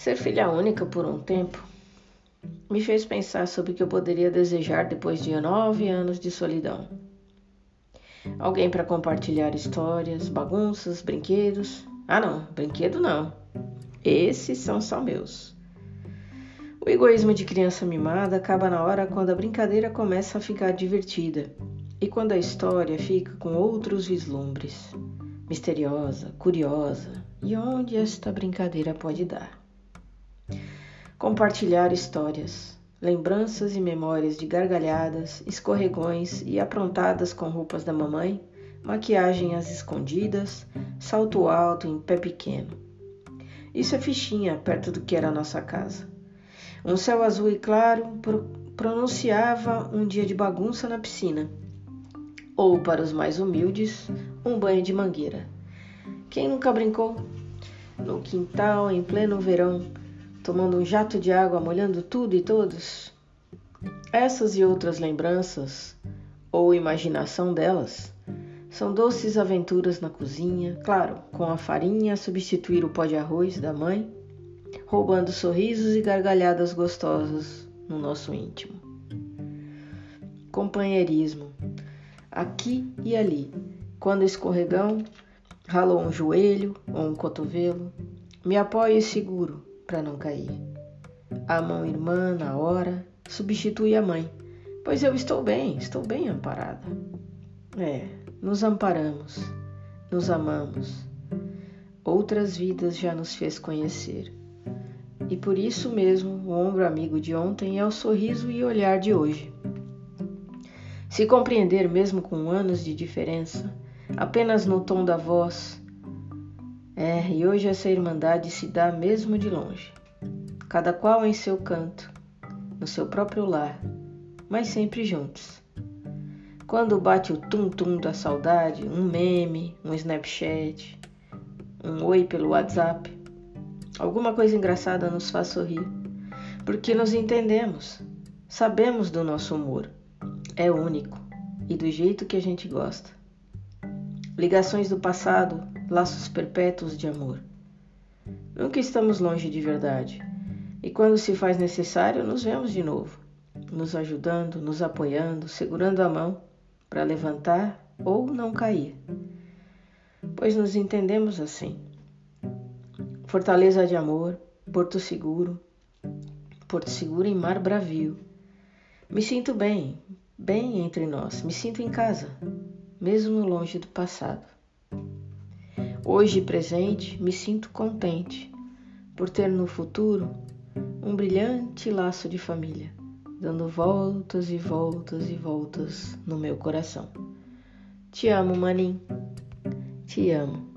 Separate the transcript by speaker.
Speaker 1: Ser filha única por um tempo me fez pensar sobre o que eu poderia desejar depois de nove anos de solidão. Alguém para compartilhar histórias, bagunças, brinquedos. Ah, não, brinquedo não. Esses são só meus. O egoísmo de criança mimada acaba na hora quando a brincadeira começa a ficar divertida e quando a história fica com outros vislumbres, misteriosa, curiosa, e onde esta brincadeira pode dar. Compartilhar histórias, lembranças e memórias de gargalhadas, escorregões e aprontadas com roupas da mamãe, maquiagem às escondidas, salto alto em pé pequeno. Isso é fichinha perto do que era a nossa casa. Um céu azul e claro pro pronunciava um dia de bagunça na piscina. Ou, para os mais humildes, um banho de mangueira. Quem nunca brincou? No quintal, em pleno verão, tomando um jato de água, molhando tudo e todos? Essas e outras lembranças, ou imaginação delas, são doces aventuras na cozinha, claro, com a farinha a substituir o pó de arroz da mãe, roubando sorrisos e gargalhadas gostosas no nosso íntimo. Companheirismo, aqui e ali, quando escorregão, ralou um joelho ou um cotovelo, me apoio e seguro para não cair. A mão irmã, na hora, substitui a mãe, pois eu estou bem, estou bem amparada. É, nos amparamos, nos amamos. Outras vidas já nos fez conhecer. E por isso mesmo, o ombro amigo de ontem é o sorriso e olhar de hoje. Se compreender mesmo com anos de diferença, apenas no tom da voz. É, e hoje essa irmandade se dá mesmo de longe, cada qual em seu canto, no seu próprio lar, mas sempre juntos. Quando bate o tum-tum da saudade, um meme, um Snapchat, um oi pelo WhatsApp, alguma coisa engraçada nos faz sorrir, porque nos entendemos, sabemos do nosso humor, é único e do jeito que a gente gosta. Ligações do passado, laços perpétuos de amor. Nunca estamos longe de verdade, e quando se faz necessário, nos vemos de novo, nos ajudando, nos apoiando, segurando a mão para levantar ou não cair, pois nos entendemos assim. Fortaleza de amor, Porto Seguro, Porto Seguro em mar bravio. Me sinto bem, bem entre nós, me sinto em casa, mesmo longe do passado. Hoje presente, me sinto contente por ter no futuro um brilhante laço de família dando voltas e voltas e voltas no meu coração. Te amo, maninho. Te amo.